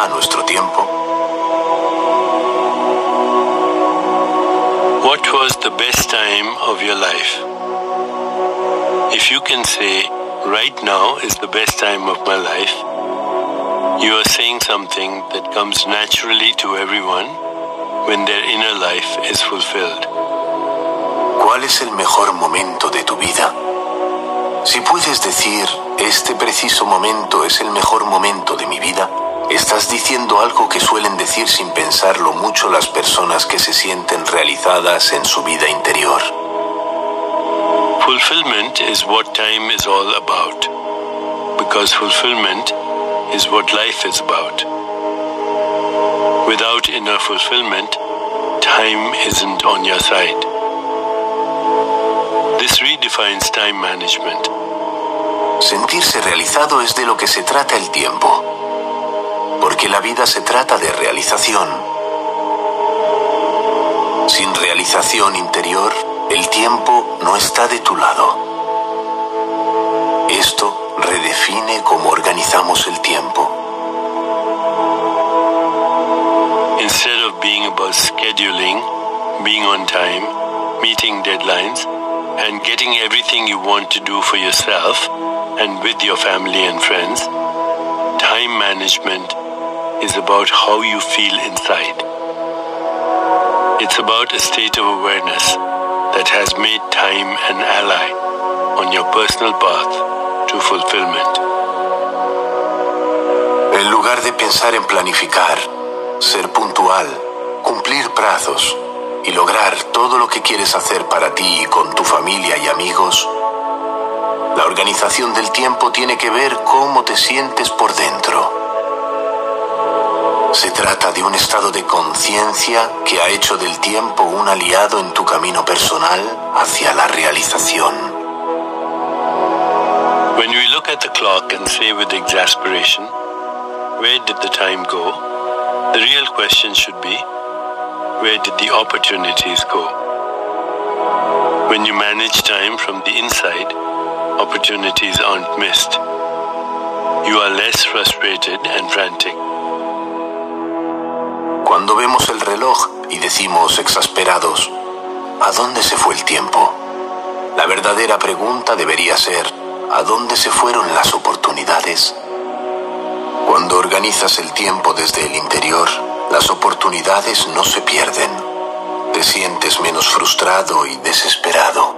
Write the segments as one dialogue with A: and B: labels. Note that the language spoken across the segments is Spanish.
A: va nuestro tiempo?
B: What was the best time of your life? If you can say, right now is the best time of my life, you are saying something that comes naturally to everyone when their inner life is fulfilled.
A: ¿Cuál es el mejor momento de tu vida? Si puedes decir, este preciso momento es el mejor momento de mi vida, estás diciendo algo que suelen decir sin pensarlo mucho las personas que se sienten realizadas en su vida interior.
B: Fulfillment is what time is all about, because fulfillment is what life is about. Without inner fulfillment, time isn't on your side. This redefines time management.
A: Sentirse realizado es de lo que se trata el tiempo, porque la vida se trata de realización. Sin realización interior, el tiempo no está de tu lado. Esto redefine cómo organizamos el tiempo.
B: Instead of being about scheduling, being on time, meeting deadlines, and getting everything you want to do for yourself and with your family and friends, time management is about how you feel inside. It's about a state of awareness that has made time an ally on your personal path to fulfillment.
A: En lugar de pensar en planificar, ser puntual, cumplir plazos y lograr todo lo que quieres hacer para ti y con tu familia y amigos, la organización del tiempo tiene que ver cómo te sientes por dentro. Se trata de un estado de conciencia que ha hecho del tiempo un aliado en tu camino personal hacia la realización.
B: When we look at the clock and say with exasperation, where did the time go? The real question should be, where did the opportunities go? When you manage time from the inside, opportunities aren't missed. You are less frustrated and frantic.
A: Cuando vemos el reloj y decimos exasperados, ¿a dónde se fue el tiempo? La verdadera pregunta debería ser, ¿a dónde se fueron las oportunidades? Cuando organizas el tiempo desde el interior, las oportunidades no se pierden. Te sientes menos frustrado y desesperado.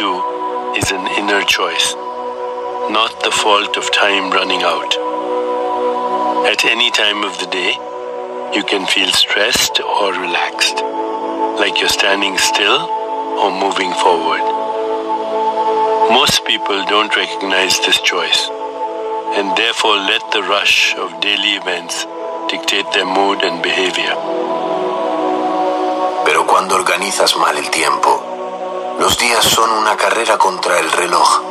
B: Too is an inner choice, not the fault of time running out. At any time of the day, you can feel stressed or relaxed, like you're standing still or moving forward. Most people don't recognize this choice and therefore let the rush of daily events dictate their mood and behavior.
A: Pero cuando organizas mal el tiempo, los días son una carrera contra el reloj.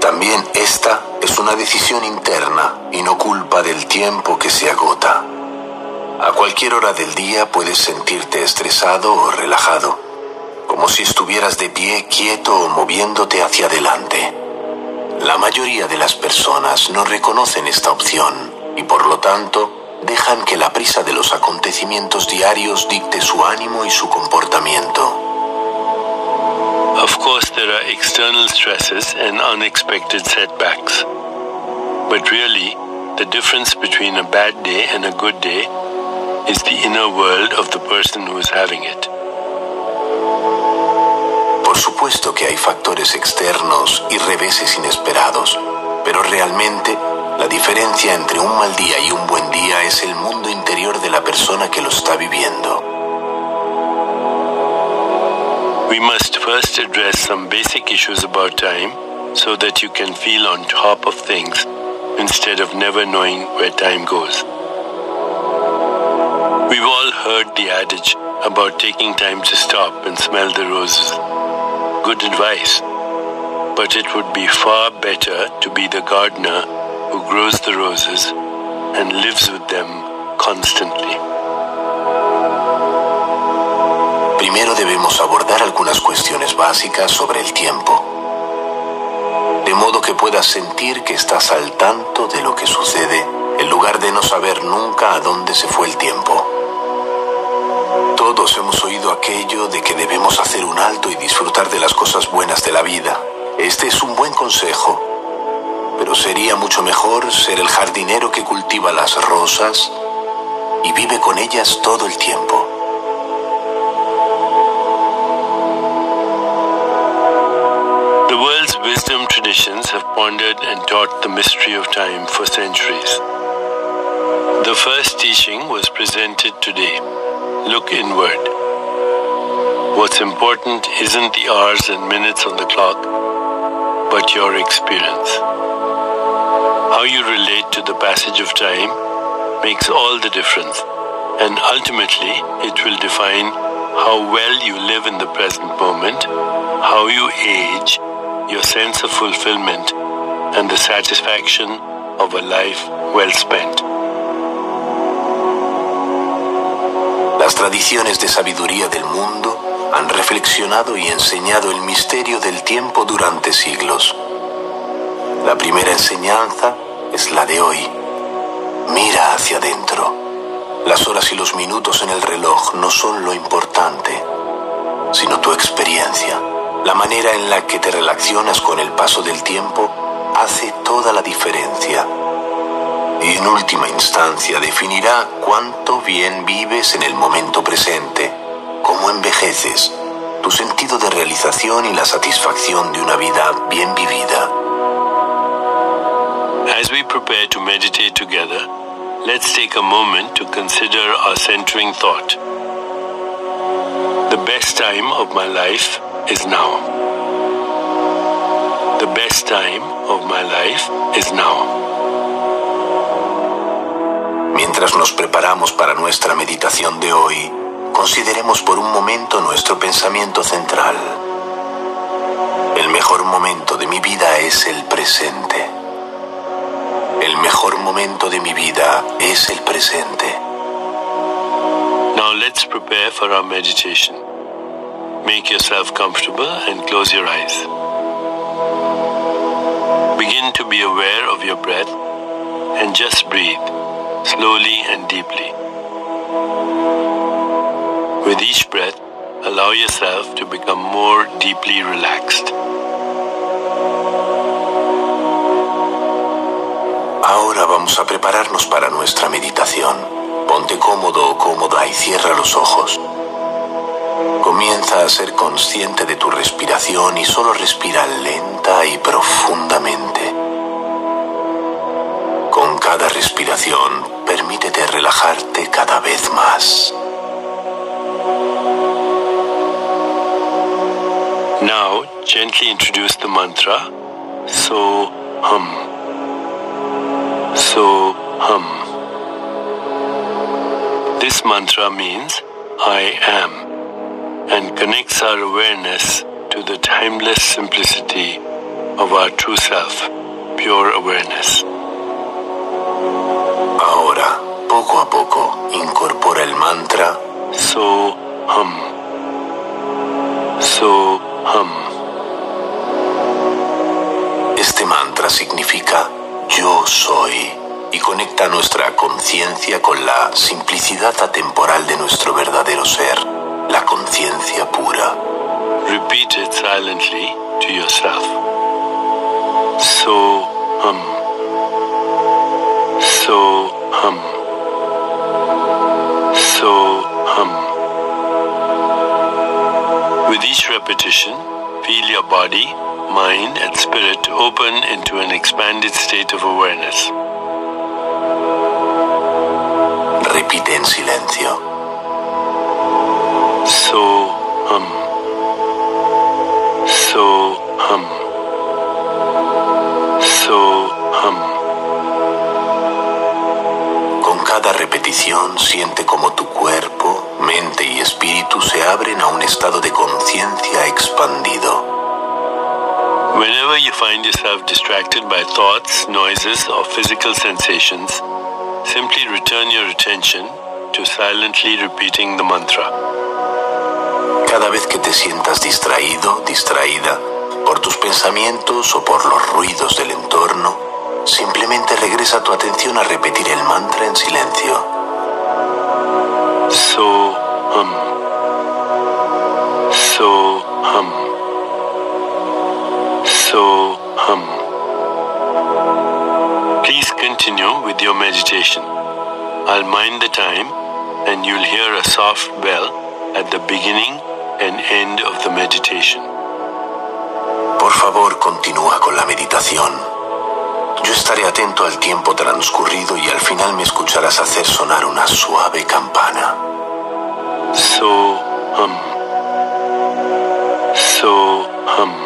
A: También esta es una decisión interna y no culpa del tiempo que se agota. A cualquier hora del día puedes sentirte estresado o relajado, como si estuvieras de pie quieto o moviéndote hacia adelante. La mayoría de las personas no reconocen esta opción y por lo tanto dejan que la prisa de los acontecimientos diarios dicte su ánimo y su comportamiento.
B: Of course, there are external stresses and unexpected setbacks. But really, the difference between a bad day and a good day is the inner world of the person who is having it.
A: Por supuesto que hay factores externos y reveses inesperados, pero realmente la diferencia entre un mal día y un buen día es el mundo interior de la persona que lo está viviendo.
B: We must first address some basic issues about time so that you can feel on top of things instead of never knowing where time goes. We've all heard the adage about taking time to stop and smell the roses. Good advice. But it would be far better to be the gardener who grows the roses and lives with them constantly.
A: Primero debemos abordar algunas cuestiones básicas sobre el tiempo, de modo que puedas sentir que estás al tanto de lo que sucede en lugar de no saber nunca a dónde se fue el tiempo. Todos hemos oído aquello de que debemos hacer un alto y disfrutar de las cosas buenas de la vida. Este es un buen consejo, pero sería mucho mejor ser el jardinero que cultiva las rosas y vive con ellas todo el tiempo.
B: Pondered and taught the mystery of time for centuries. The first teaching was presented today. Look inward. What's important isn't the hours and minutes on the clock, but your experience. How you relate to the passage of time makes all the difference, and ultimately, it will define how well you live in the present moment, how you age, your sense of fulfillment, and the satisfaction of a life well spent.
A: Las tradiciones de sabiduría del mundo han reflexionado y enseñado el misterio del tiempo durante siglos. La primera enseñanza es la de hoy. Mira hacia adentro. Las horas y los minutos en el reloj no son lo importante, sino tu experiencia. La manera en la que te relacionas con el paso del tiempo hace toda la diferencia. Y en última instancia definirá cuánto bien vives en el momento presente, cómo envejeces, tu sentido de realización y la satisfacción de una vida bien vivida.
B: As we prepare to meditate together, let's take a moment to consider our centering thought. The best time of my life is now. The best time of my life is now.
A: Mientras nos preparamos para nuestra meditación de hoy, consideremos por un momento nuestro pensamiento central. El mejor momento de mi vida es el presente. El mejor momento de mi vida es el presente.
B: Now let's prepare for our meditation. Make yourself comfortable and close your eyes. Begin to be aware of your breath and just breathe slowly and deeply. With each breath, allow yourself to become more deeply relaxed.
A: Ahora vamos a prepararnos para nuestra meditación. Ponte cómodo o cómoda y cierra los ojos. Comienza a ser consciente de tu respiración y solo respira lenta y profundamente. Con cada respiración, permítete relajarte cada vez más.
B: Now, gently introduce the mantra So Hum. So Hum. This mantra means I am and connects our awareness to the timeless simplicity of our true self, pure awareness.
A: Ahora, poco a poco, incorpora el mantra
B: So hum. So hum.
A: Este mantra significa yo soy y conecta nuestra conciencia con la simplicidad atemporal de nuestro verdadero ser, la conciencia pura.
B: Repeat it silently to yourself. So hum. So hum. With each repetition, feel your body, mind, and spirit open into an expanded state of awareness.
A: Repite en silencio. Cada repetición siente como tu cuerpo, mente y espíritu se abren a un estado de conciencia expandido.
B: Whenever you find yourself distracted by thoughts, noises, or physical sensations, simply return your attention to silently repeating the mantra.
A: Cada vez que te sientas distraído, distraída, por tus pensamientos o por los ruidos del entorno, simplemente regresa tu atención a repetir el mantra en silencio.
B: So hum. So hum. So hum. Please continue with your meditation. I'll mind the time and you'll hear a soft bell at the beginning and end of the meditation.
A: Por favor, continúa con la meditación. Yo estaré atento al tiempo transcurrido y al final me escucharás hacer sonar una suave campana.
B: So hum. So hum.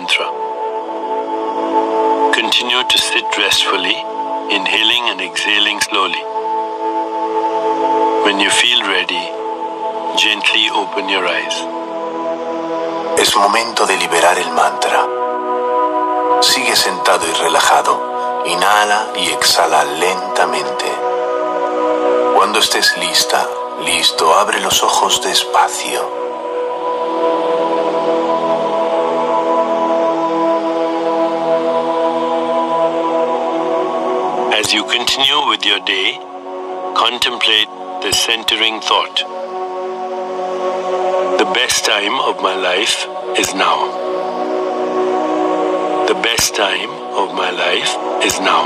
B: mantra. Continue to sit restfully, inhaling and exhaling slowly. When you feel ready, gently open your eyes.
A: Es momento de liberar el mantra. Sigue sentado y relajado. Inhala y exhala lentamente. Cuando estés lista, listo, abre los ojos despacio.
B: Continue with your day, contemplate the centering thought. The best time of my life is now. The best time of my life is now.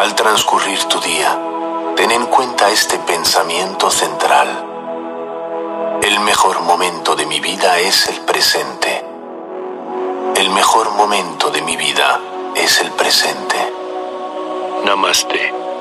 A: Al transcurrir tu día, ten en cuenta este pensamiento central. El mejor momento de mi vida es el presente. El mejor momento de mi vida es el presente.
B: Namaste.